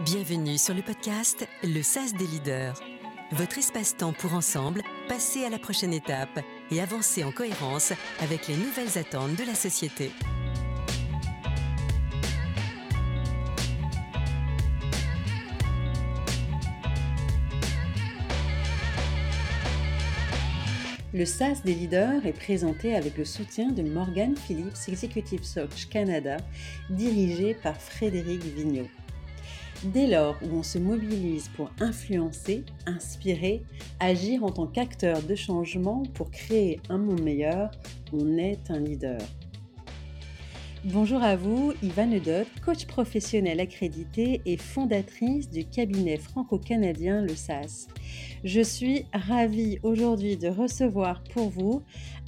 Bienvenue sur le podcast Le SAS des leaders. Votre espace-temps pour ensemble passer à la prochaine étape et avancer en cohérence avec les nouvelles attentes de la société. Le SAS des leaders est présenté avec le soutien de Morgan Phillips Executive Search Canada, dirigé par Frédéric Vigneault. Dès lors où on se mobilise pour influencer, inspirer, agir en tant qu'acteur de changement pour créer un monde meilleur, on est un leader. Bonjour à vous, Yvan Eudot, coach professionnel accrédité et fondatrice du cabinet franco-canadien Le SAS. Je suis ravie aujourd'hui de recevoir pour vous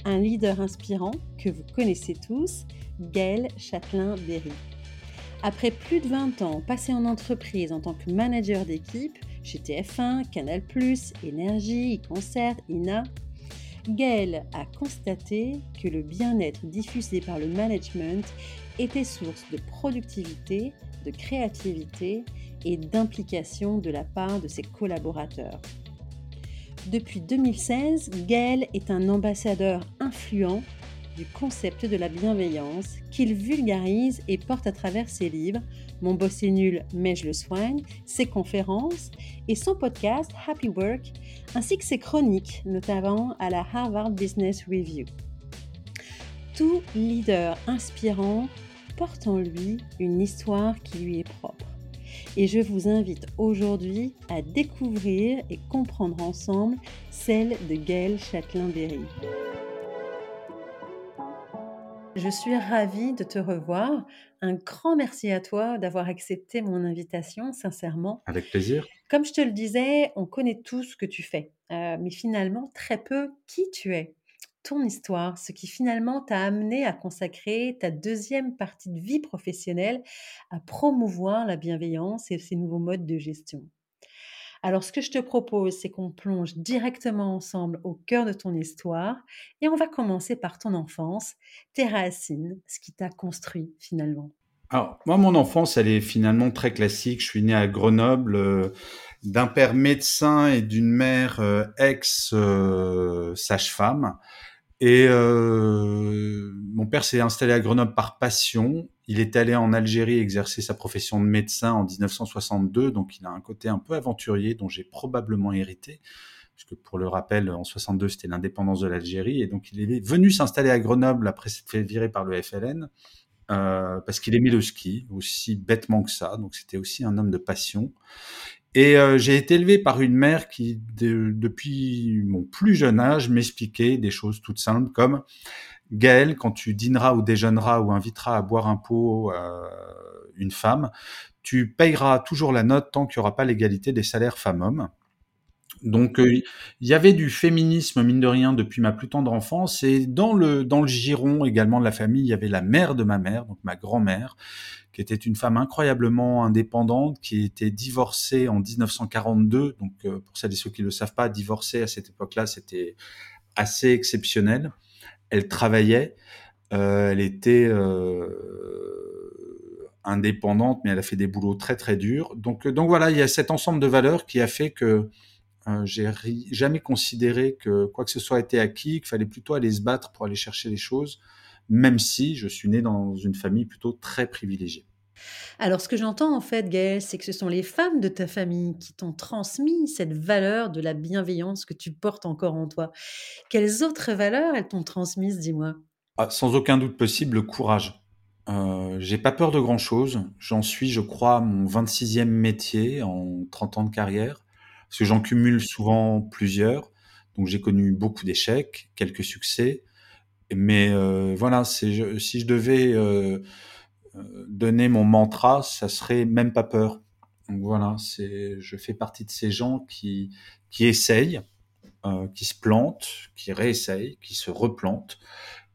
un leader inspirant que vous connaissez tous, Gaël Châtelain-Berry. Après plus de 20 ans passés en entreprise en tant que manager d'équipe chez TF1, Canal+, Énergie, Concert, INA, Gaël a constaté que le bien-être diffusé par le management était source de productivité, de créativité et d'implication de la part de ses collaborateurs. Depuis 2016, Gaël est un ambassadeur influent du concept de la bienveillance qu'il vulgarise et porte à travers ses livres Mon boss est nul mais je le soigne, ses conférences et son podcast Happy Work, ainsi que ses chroniques, notamment à la Harvard Business Review. Tout leader inspirant porte en lui une histoire qui lui est propre. Et je vous invite aujourd'hui à découvrir et comprendre ensemble celle de Gaël Châtelain-Berry. Je suis ravie de te revoir. Un grand merci à toi d'avoir accepté mon invitation, sincèrement. Avec plaisir. Comme je te le disais, on connaît tout ce que tu fais, euh, mais finalement très peu qui tu es, ton histoire, ce qui finalement t'a amené à consacrer ta deuxième partie de vie professionnelle à promouvoir la bienveillance et ces nouveaux modes de gestion. Alors, ce que je te propose, c'est qu'on plonge directement ensemble au cœur de ton histoire et on va commencer par ton enfance, tes racines, ce qui t'a construit finalement. Alors, moi, mon enfance, elle est finalement très classique. Je suis né à Grenoble euh, d'un père médecin et d'une mère euh, ex-sage-femme. Euh, et mon père s'est installé à Grenoble par passion. Il est allé en Algérie exercer sa profession de médecin en 1962, donc il a un côté un peu aventurier dont j'ai probablement hérité, puisque pour le rappel, en 62 c'était l'indépendance de l'Algérie, et donc il est venu s'installer à Grenoble après s'être fait virer par le FLN, euh, parce qu'il aimait le ski, aussi bêtement que ça, donc c'était aussi un homme de passion. Et euh, j'ai été élevé par une mère qui, depuis mon plus jeune âge, m'expliquait des choses toutes simples comme Gaël, quand tu dîneras ou déjeuneras ou inviteras à boire un pot euh, une femme, tu payeras toujours la note tant qu'il n'y aura pas l'égalité des salaires femmes-hommes. Donc euh, il y avait du féminisme mine de rien depuis ma plus tendre enfance. Et dans le dans le giron également de la famille il y avait la mère de ma mère donc ma grand-mère qui était une femme incroyablement indépendante qui était divorcée en 1942 donc euh, pour celles et ceux qui le savent pas divorcer à cette époque-là c'était assez exceptionnel elle travaillait euh, elle était indépendante mais elle a fait des boulots très très durs donc donc voilà il y a cet ensemble de valeurs qui a fait que euh, j'ai jamais considéré que quoi que ce soit était acquis, qu'il fallait plutôt aller se battre pour aller chercher les choses, même si je suis né dans une famille plutôt très privilégiée. Alors, ce que j'entends en fait, Gaëlle, c'est que ce sont les femmes de ta famille qui t'ont transmis cette valeur de la bienveillance que tu portes encore en toi. Quelles autres valeurs elles t'ont transmises, dis-moi? Ah, Sans aucun doute possible, le courage. Euh, j'ai pas peur de grand chose. J'en suis, je crois, mon 26e métier en 30 ans de carrière parce que j'en cumule souvent plusieurs. Donc j'ai connu beaucoup d'échecs, quelques succès, mais euh, voilà, si je devais euh, donner mon mantra, ça serait même pas peur. Donc voilà, c'est je fais partie de ces gens qui qui essayent, euh, qui se plantent, qui réessayent, qui se replantent,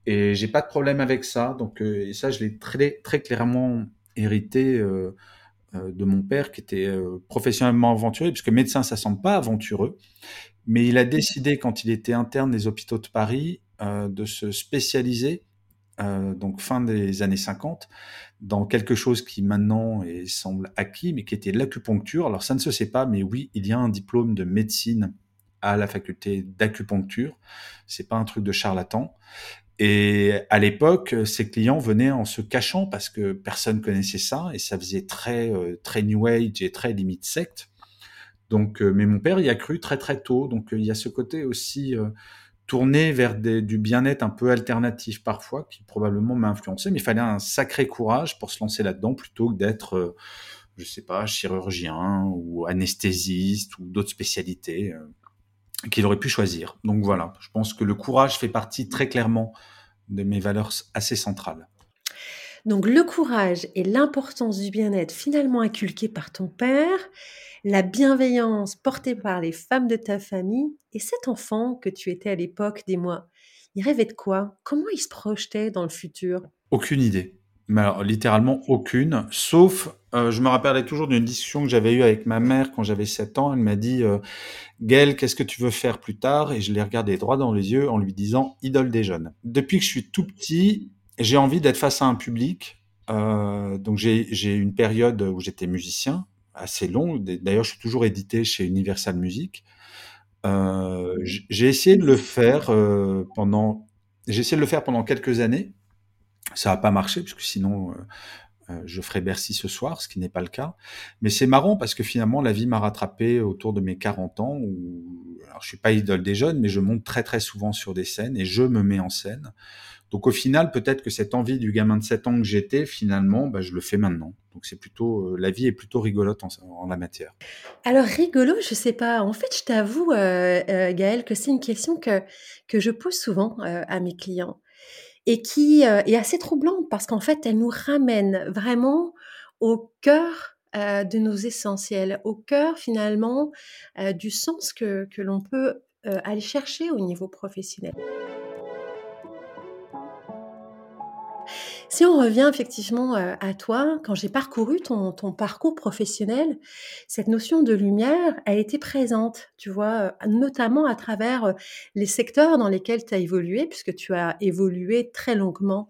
et j'ai pas de problème avec ça. Donc euh, et ça, je l'ai très très clairement hérité. Euh, euh, de mon père qui était euh, professionnellement aventurier, puisque médecin, ça semble pas aventureux, mais il a décidé, quand il était interne des hôpitaux de Paris, euh, de se spécialiser euh, donc fin des années 50, dans quelque chose qui maintenant semble acquis, mais qui était l'acupuncture. Alors ça ne se sait pas, mais oui, il y a un diplôme de médecine à la faculté d'acupuncture. C'est pas un truc de charlatan. Et à l'époque, ses clients venaient en se cachant parce que personne connaissait ça et ça faisait très euh, très new age et très limite secte. Donc, euh, mais mon père y a cru très très tôt. Donc, il y a ce côté aussi tourné vers du bien-être un peu alternatif parfois qui probablement m'a influencé. Mais il fallait un sacré courage pour se lancer là-dedans plutôt que d'être, je sais pas, chirurgien ou anesthésiste ou d'autres spécialités qu'il aurait pu choisir. Donc voilà, je pense que le courage fait partie très clairement de mes valeurs assez centrales. Donc le courage et l'importance du bien-être finalement inculqués par ton père, la bienveillance portée par les femmes de ta famille et cet enfant que tu étais à l'époque des mois, il rêvait de quoi? Comment il se projetait dans le futur? Aucune idée. Littéralement aucune, sauf, euh, je me rappelais toujours d'une discussion que j'avais eue avec ma mère quand j'avais 7 ans. Elle m'a dit, euh, Gaël, qu'est-ce que tu veux faire plus tard? Et je l'ai regardé droit dans les yeux en lui disant, idole des jeunes. Depuis que je suis tout petit, j'ai envie d'être face à un public. Euh, donc j'ai une période où j'étais musicien, assez long. D'ailleurs, je suis toujours édité chez Universal Music. Euh, j'ai essayé de le faire euh, pendant, j'ai essayé de le faire pendant quelques années. Ça n'a pas marché puisque sinon euh, je ferais Bercy ce soir, ce qui n'est pas le cas. Mais c'est marrant parce que finalement la vie m'a rattrapé autour de mes 40 ans où alors je suis pas idole des jeunes, mais je monte très très souvent sur des scènes et je me mets en scène. Donc au final, peut-être que cette envie du gamin de 7 ans que j'étais, finalement, bah, je le fais maintenant. Donc c'est plutôt, euh, la vie est plutôt rigolote en, la matière. Alors rigolo, je sais pas. En fait, je t'avoue, euh, euh, Gaël, que c'est une question que que je pose souvent à mes clients et qui est assez troublante parce qu'en fait, elle nous ramène vraiment au cœur de nos essentiels, au cœur finalement du sens que que l'on peut aller chercher au niveau professionnel. Si on revient effectivement euh, à toi, quand j'ai parcouru ton, parcours professionnel, cette notion de lumière a été présente, tu vois, euh, notamment à travers euh, les secteurs dans lesquels tu as évolué, puisque tu as évolué très longuement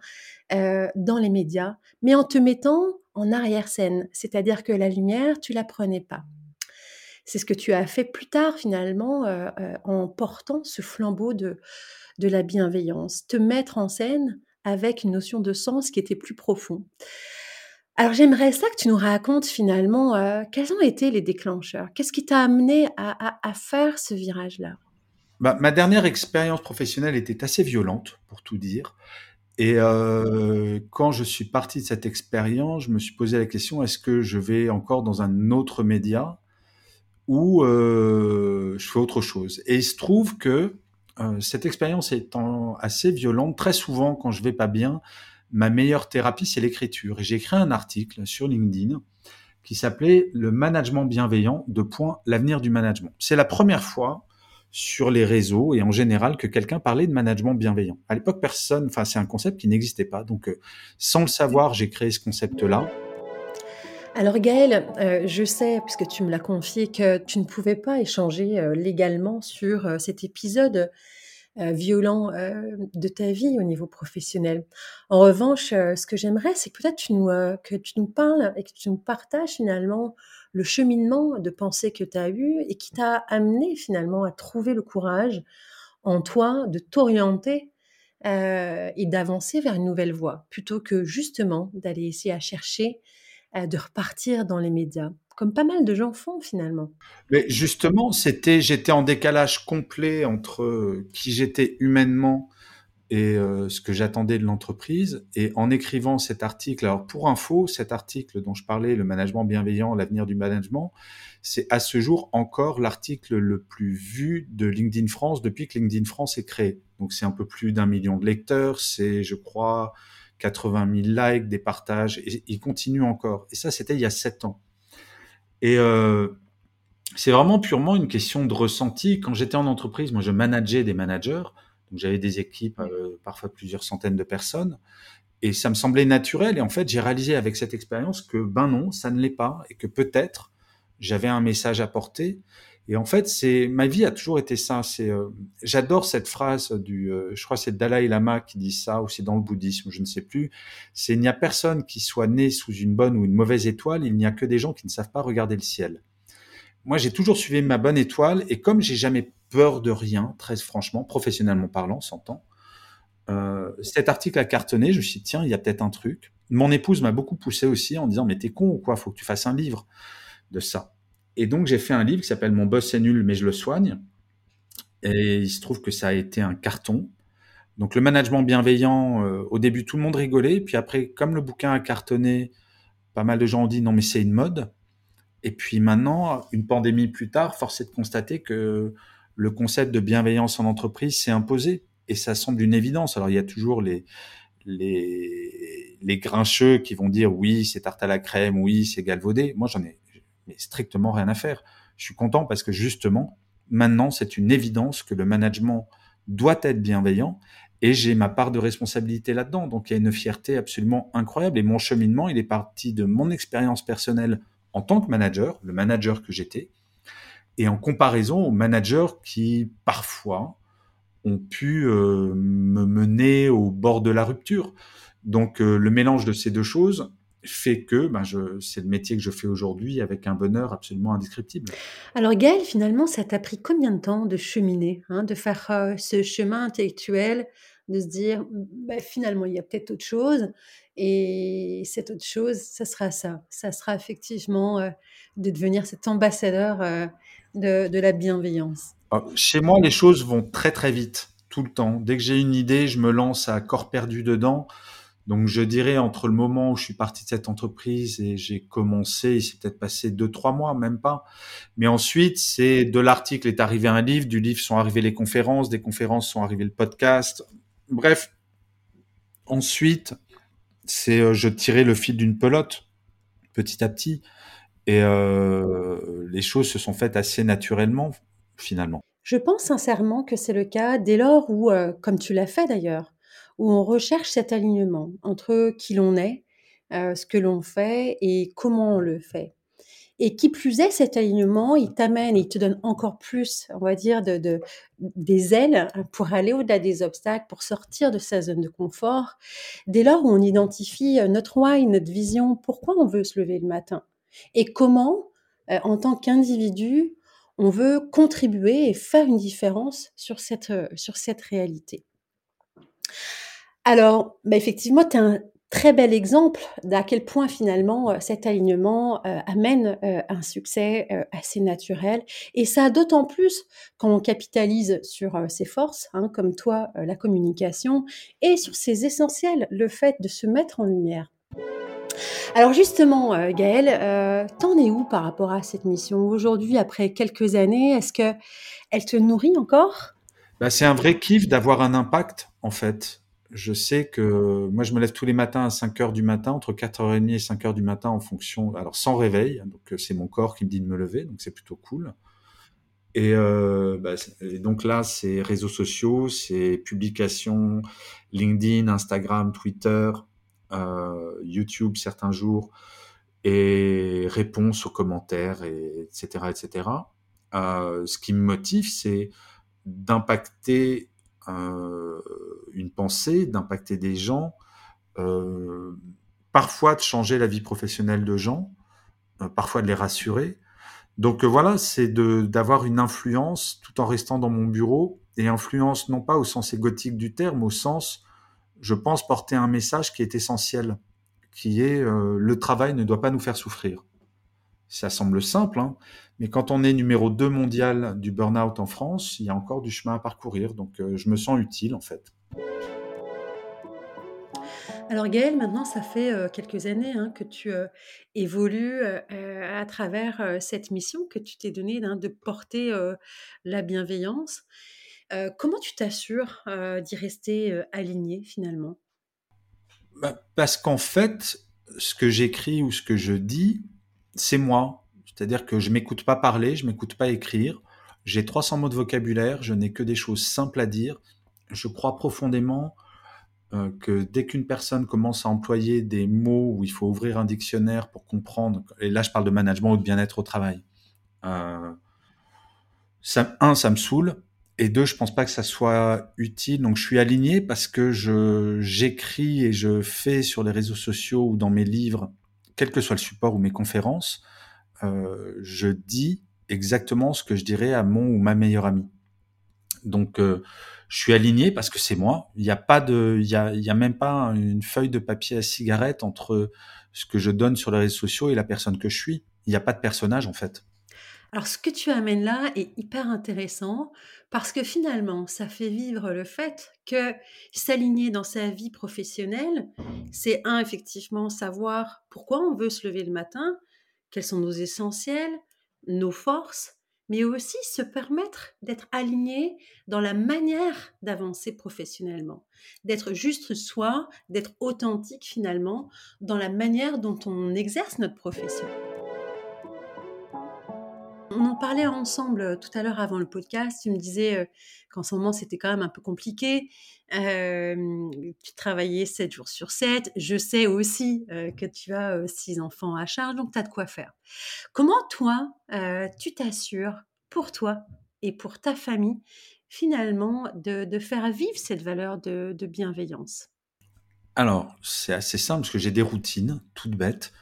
dans les médias, mais en te mettant en arrière-scène, c'est-à-dire que la lumière, tu la prenais pas. C'est ce que tu as fait plus tard finalement en portant ce flambeau de, de la bienveillance, te mettre en scène avec une notion de sens qui était plus profond. Alors j'aimerais ça que tu nous racontes finalement euh, quels ont été les déclencheurs? Qu'est-ce qui t'a amené à, faire ce virage-là? Bah, Ma dernière expérience professionnelle était assez violente, pour tout dire. Et euh, quand je suis parti de cette expérience, je me suis posé la question est-ce que je vais encore dans un autre média ou euh, je fais autre chose? Et il se trouve que cette expérience étant assez violente, très souvent quand je vais pas bien, ma meilleure thérapie c'est l'écriture. Et j'ai écrit un article sur LinkedIn qui s'appelait Le management bienveillant de point l'avenir du management. C'est la première fois sur les réseaux et en général que quelqu'un parlait de management bienveillant. À l'époque, personne, enfin c'est un concept qui n'existait pas. Donc euh, sans le savoir, j'ai créé ce concept-là. Alors Gaël, euh, je sais, puisque tu me l'as confié, que tu ne pouvais pas échanger euh, légalement sur euh, cet épisode violent de ta vie au niveau professionnel. En revanche, ce que j'aimerais, c'est que peut-être tu nous, que tu nous parles et que tu nous partages finalement le cheminement de pensée que tu as eu et qui t'a amené finalement à trouver le courage en toi de t'orienter et d'avancer vers une nouvelle voie, plutôt que justement d'aller essayer à chercher de repartir dans les médias, comme pas mal de gens font finalement. Mais justement, c'était, j'étais en décalage complet entre euh, qui j'étais humainement et euh, ce que j'attendais de l'entreprise. Et en écrivant cet article, alors pour info, cet article dont je parlais, le management bienveillant, l'avenir du management, c'est à ce jour encore l'article le plus vu de LinkedIn France depuis que LinkedIn France est créé. Donc c'est un peu plus d'un million de lecteurs, c'est je crois 80 000 likes, des partages, et il continue encore. Et ça, c'était il y a sept ans. Et euh, c'est vraiment purement une question de ressenti. Quand j'étais en entreprise, moi, je manageais des managers, donc j'avais des équipes, euh, parfois plusieurs centaines de personnes, et ça me semblait naturel. Et en fait, j'ai réalisé avec cette expérience que, ben non, ça ne l'est pas, et que peut-être j'avais un message à porter. Et en fait, c'est ma vie a toujours été ça. C'est, euh, j'adore cette phrase du, euh, je crois c'est Dalai Lama qui dit ça, ou c'est dans le bouddhisme, je ne sais plus. C'est il n'y a personne qui soit né sous une bonne ou une mauvaise étoile. Il n'y a que des gens qui ne savent pas regarder le ciel. Moi, j'ai toujours suivi ma bonne étoile, et comme j'ai jamais peur de rien, très franchement, professionnellement parlant, s'entend. Euh, cet article a cartonné. Je me suis dit, tiens, il y a peut-être un truc. Mon épouse m'a beaucoup poussé aussi en disant, mais t'es con ou quoi Faut que tu fasses un livre de ça. Et donc, j'ai fait un livre qui s'appelle Mon boss est nul, mais je le soigne. Et il se trouve que ça a été un carton. Donc, le management bienveillant, euh, au début, tout le monde rigolait. Puis après, comme le bouquin a cartonné, pas mal de gens ont dit non, mais c'est une mode. Et puis maintenant, une pandémie plus tard, force est de constater que le concept de bienveillance en entreprise s'est imposé. Et ça semble une évidence. Alors, il y a toujours les, les, les grincheux qui vont dire oui, c'est tarte à la crème, oui, c'est galvaudé. Moi, j'en ai mais strictement rien à faire. Je suis content parce que justement, maintenant, c'est une évidence que le management doit être bienveillant et j'ai ma part de responsabilité là-dedans. Donc il y a une fierté absolument incroyable et mon cheminement, il est parti de mon expérience personnelle en tant que manager, le manager que j'étais, et en comparaison aux managers qui parfois ont pu euh, me mener au bord de la rupture. Donc euh, le mélange de ces deux choses, fait que ben je, c'est le métier que je fais aujourd'hui avec un bonheur absolument indescriptible. Alors Gaël, finalement, ça t'a pris combien de temps de cheminer, hein, de faire euh, ce chemin intellectuel, de se dire, ben, finalement, il y a peut-être autre chose, et cette autre chose, ça sera ça, ça sera effectivement euh, de devenir cet ambassadeur euh, de, de, la bienveillance. Ah, chez moi, les choses vont très très vite, tout le temps. Dès que j'ai une idée, je me lance à corps perdu dedans. Donc je dirais entre le moment où je suis parti de cette entreprise et j'ai commencé, il s'est peut-être passé deux trois mois, même pas. Mais ensuite, c'est de l'article est arrivé un livre, du livre sont arrivées les conférences, des conférences sont arrivées le podcast. Bref, ensuite, c'est euh, je tirais le fil d'une pelote petit à petit et euh, les choses se sont faites assez naturellement finalement. Je pense sincèrement que c'est le cas dès lors où, euh, comme tu l'as fait d'ailleurs, où on recherche cet alignement entre qui l'on est, euh, ce que l'on fait et comment on le fait. Et qui plus est, cet alignement, il t'amène, il te donne encore plus, on va dire, de, de des ailes pour aller au-delà des obstacles, pour sortir de sa zone de confort. Dès lors où on identifie euh, notre why, notre vision, pourquoi on veut se lever le matin et comment, euh, en tant qu'individu, on veut contribuer et faire une différence sur cette, sur cette réalité. Alors, bah, effectivement, tu es un très bel exemple d'à quel point finalement euh, cet alignement euh, amène euh, un succès assez naturel. Et ça d'autant plus quand on capitalise sur ses forces, hein, comme toi, la communication, et sur ses essentiels, le fait de se mettre en lumière. Alors justement, Gaëlle, t'en es où par rapport à cette mission? Aujourd'hui, après quelques années Est-ce que elle te nourrit encore? Bah, C'est un vrai kiff d'avoir un impact, en fait je sais que moi, je me lève tous les matins à 5 heures du matin, entre 4h30 et 5 heures du matin en fonction, alors sans réveil, donc euh, c'est mon corps qui me dit de me lever, donc c'est plutôt cool. Et, euh, bah, donc là, c'est réseaux sociaux, c'est publications, LinkedIn, Instagram, Twitter, euh, YouTube certains jours, et réponses aux commentaires, et, etc., etc. Ce qui me motive, c'est d'impacter une pensée, d'impacter des gens, euh, parfois de changer la vie professionnelle de gens, euh, parfois de les rassurer. Donc voilà, c'est d'avoir une influence tout en restant dans mon bureau, et influence non pas au sens égotique du terme, au sens, je pense, porter un message qui est essentiel, qui est le travail ne doit pas nous faire souffrir. Ça semble simple, hein, mais quand on est numéro 2 mondial du burn-out en France, il y a encore du chemin à parcourir. Donc euh, je me sens utile en fait. Alors Gaël, maintenant ça fait euh, quelques années hein, que tu euh, évolues à travers cette mission que tu t'es donnée hein, de porter la bienveillance. comment tu t'assures d'y rester aligné finalement? Bah, Parce qu'en fait, ce que j'écris ou ce que je dis, c'est moi. C'est-à-dire que je m'écoute pas parler, je m'écoute pas écrire. J'ai 300 mots de vocabulaire, je n'ai que des choses simples à dire. Je crois profondément euh, que dès qu'une personne commence à employer des mots où il faut ouvrir un dictionnaire pour comprendre, et là je parle de management ou de bien-être au travail, euh, un, ça me saoule. Et deux, je pense pas que ça soit utile. Donc, je suis aligné parce que j'écris et je fais sur les réseaux sociaux ou dans mes livres, quel que soit le support ou mes conférences, euh, je dis exactement ce que je dirais à mon ou ma meilleure amie. Donc, euh, je suis aligné parce que c'est moi. Il n'y a pas de, il y a, a même pas une feuille de papier à cigarette entre ce que je donne sur les réseaux sociaux et la personne que je suis. Il n'y a pas de personnage en fait. Alors, ce que tu amènes là est hyper intéressant parce que finalement, ça fait vivre le fait que s'aligner dans sa vie professionnelle, c'est un, effectivement, savoir pourquoi on veut se lever le matin, quels sont nos essentiels, nos forces, mais aussi se permettre d'être aligné dans la manière d'avancer professionnellement, d'être juste soi, d'être authentique finalement dans la manière dont on exerce notre profession. On en parlait ensemble euh, tout à l'heure avant le podcast. Tu me disais euh, qu'en ce moment, c'était quand même un peu compliqué. tu travaillais 7 jours sur 7. Je sais aussi euh, que tu as six enfants à charge, donc tu as de quoi faire. Comment toi, tu t'assures pour toi et pour ta famille, finalement, de, faire vivre cette valeur de, de bienveillance? Alors, c'est assez simple parce que j'ai des routines toutes bêtes.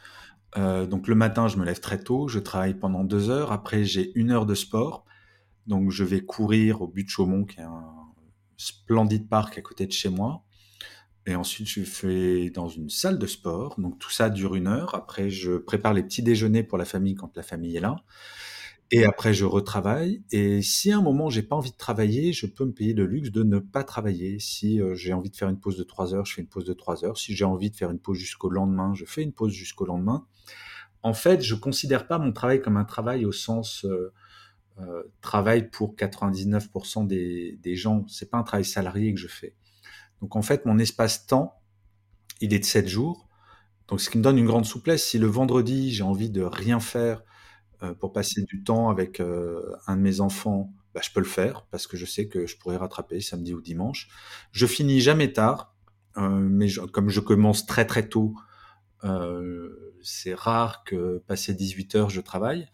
Euh, donc le matin, je me lève très tôt, je travaille pendant deux heures. Après, j'ai une heure de sport. Donc je vais courir au but de Chaumont, qui est un splendide parc à côté de chez moi. Et ensuite, je fais dans une salle de sport. Donc tout ça dure une heure. Après, je prépare les petits déjeuners pour la famille quand la famille est là. Et après, je retravaille. Et si à un moment, j'ai pas envie de travailler, je peux me payer le luxe de ne pas travailler. Si euh, j'ai envie de faire une pause de trois heures, je fais une pause de trois heures. Si j'ai envie de faire une pause jusqu'au lendemain, je fais une pause jusqu'au lendemain en fait, je considère pas mon travail comme un travail au sens euh, euh, travail pour 99% des, des gens. C'est pas un travail salarié que je fais. Donc en fait, mon espace-temps, il est de 7 jours. Donc ce qui me donne une grande souplesse. Si le vendredi, j'ai envie de rien faire euh, pour passer du temps avec un de mes enfants, bah, je peux le faire parce que je sais que je pourrais rattraper samedi ou dimanche. Je finis jamais tard, mais comme je commence très très tôt, euh, c'est rare que passé 18 heures, je travaille,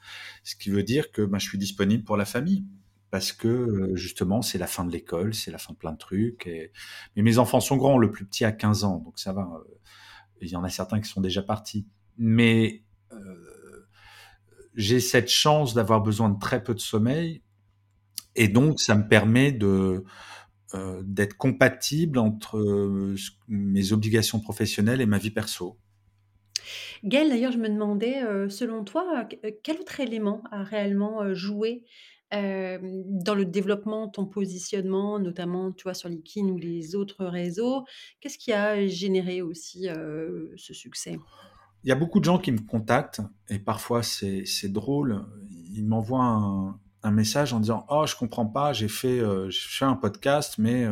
ce qui veut dire que ben, je suis disponible pour la famille. Parce que euh, justement, c'est la fin de l'école, c'est la fin de plein de trucs. Mais mes enfants sont grands, le plus petit a 15 ans, donc ça va. Euh, il y en a certains qui sont déjà partis. Mais euh, j'ai cette chance d'avoir besoin de très peu de sommeil. Et donc, ça me permet de, euh, d'être compatible entre mes obligations professionnelles et ma vie perso. Gaëlle, d'ailleurs, je me demandais, euh, selon toi, euh, quel autre élément a réellement euh, joué dans le développement de ton positionnement, notamment, tu vois, sur LinkedIn ou les autres réseaux? Qu'est-ce qui a généré aussi ce succès? Il y a beaucoup de gens qui me contactent et parfois c'est drôle. Ils m'envoient un, message en disant Oh, je comprends pas, j'ai fait, fait un podcast, mais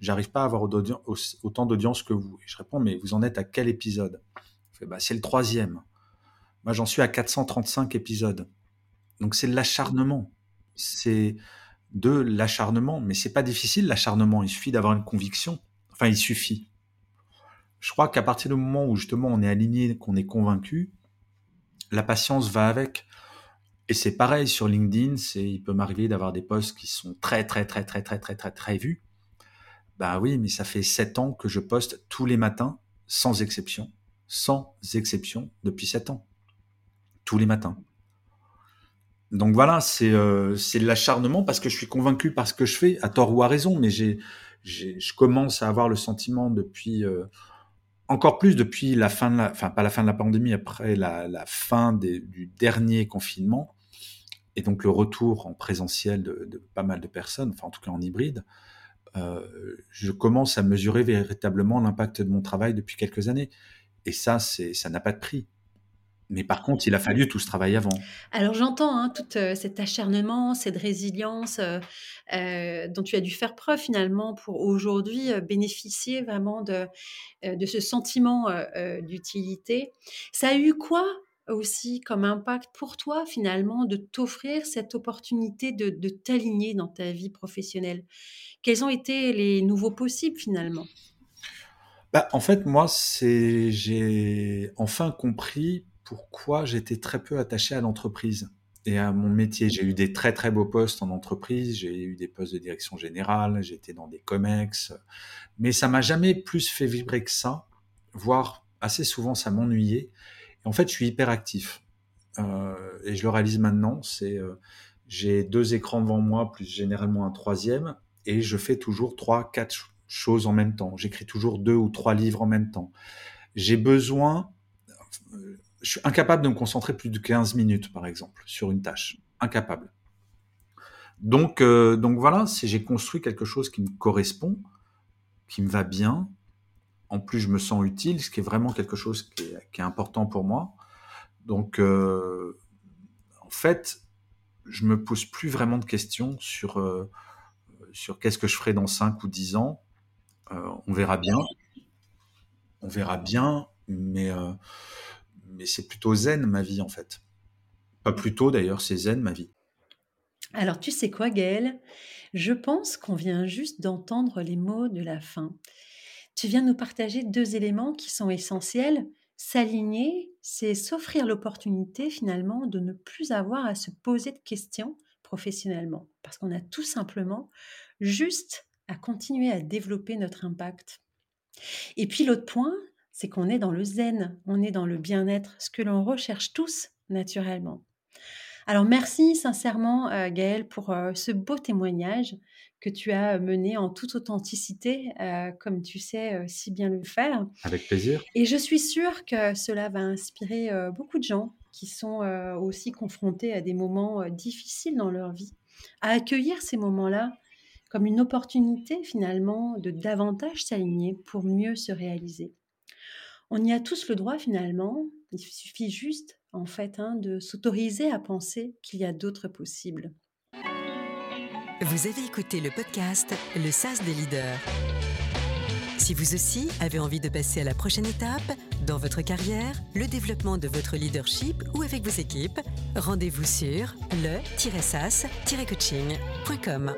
j'arrive pas à avoir autant d'audience que vous. Et je réponds Mais vous en êtes à quel épisode? Bah, c'est le troisième. Moi, j'en suis à 435 épisodes. Donc, c'est de l'acharnement. C'est de l'acharnement. Mais c'est pas difficile, l'acharnement. Il suffit d'avoir une conviction. Enfin, il suffit. Je crois qu'à partir du moment où, justement, on est aligné, qu'on est convaincu, la patience va avec. Et c'est pareil sur LinkedIn, c'est, il peut m'arriver d'avoir des posts qui sont très, très, très, très, très, très, très, très vus. Bah oui, mais ça fait sept ans que je poste tous les matins, sans exception sans exception, depuis sept ans. Tous les matins. Donc voilà, c'est euh, l'acharnement parce que je suis convaincu par ce que je fais, à tort ou à raison, mais je commence à avoir le sentiment depuis, euh, encore plus depuis la fin de la, enfin pas la fin de la pandémie, après la, fin du dernier confinement, et donc le retour en présentiel de, pas mal de personnes, enfin en tout cas en hybride, euh, je commence à mesurer véritablement l'impact de mon travail depuis quelques années. Et ça, ça n'a pas de prix. Mais par contre, il a fallu tout ce travail avant. Alors j'entends hein, tout euh, cet acharnement, cette résilience euh, euh, dont tu as dû faire preuve finalement pour aujourd'hui bénéficier vraiment de, de ce sentiment d'utilité. Ça a eu quoi aussi comme impact pour toi finalement de t'offrir cette opportunité de, de t'aligner dans ta vie professionnelle? Quels ont été les nouveaux possibles finalement? Bah, en fait, moi, c'est j'ai enfin compris pourquoi j'étais très peu attaché à l'entreprise. et à mon métier. J'ai eu des très très beaux postes en entreprise, j'ai eu des postes de direction générale, j'étais dans des comex, mais ça m'a jamais plus fait vibrer que ça, voire assez souvent ça m'ennuyait. Et en fait, je suis hyper actif euh, et je le réalise maintenant. C'est euh, j'ai deux écrans devant moi, plus généralement un troisième, et je fais toujours trois, quatre choses en même temps. J'écris toujours deux ou trois livres en même temps. J'ai besoin je suis incapable de me concentrer plus de 15 minutes, par exemple, sur une tâche. Incapable. Donc, euh, donc voilà, si j'ai construit quelque chose qui me correspond, qui me va bien, en plus je me sens utile, ce qui est vraiment quelque chose qui est, important pour moi. Donc, euh, en fait, je me pose plus vraiment de questions sur, euh, sur qu'est-ce que je ferai dans 5 ou 10 ans. on verra bien. On verra bien, mais mais c'est plutôt zen ma vie en fait. Pas plutôt d'ailleurs, c'est zen ma vie. Alors tu sais quoi Gaël Je pense qu'on vient juste d'entendre les mots de la fin. Tu viens nous partager deux éléments qui sont essentiels. S'aligner, c'est s'offrir l'opportunité finalement de ne plus avoir à se poser de questions professionnellement, parce qu'on a tout simplement juste à continuer à développer notre impact. Et puis l'autre point, c'est qu'on est dans le zen, on est dans le bien-être, ce que l'on recherche tous naturellement. Alors merci sincèrement euh, Gaëlle pour euh, ce beau témoignage que tu as mené en toute authenticité, euh, comme tu sais si bien le faire. Avec plaisir. Et je suis sûre que cela va inspirer beaucoup de gens qui sont aussi confrontés à des moments difficiles dans leur vie, à accueillir ces moments-là comme une opportunité finalement de davantage s'aligner pour mieux se réaliser. On y a tous le droit finalement. Il suffit juste, en fait, hein, de s'autoriser à penser qu'il y a d'autres possibles. Vous avez écouté le podcast Le SAS des leaders. Si vous aussi avez envie de passer à la prochaine étape dans votre carrière, le développement de votre leadership ou avec vos équipes, rendez-vous sur le-sas-coaching.com.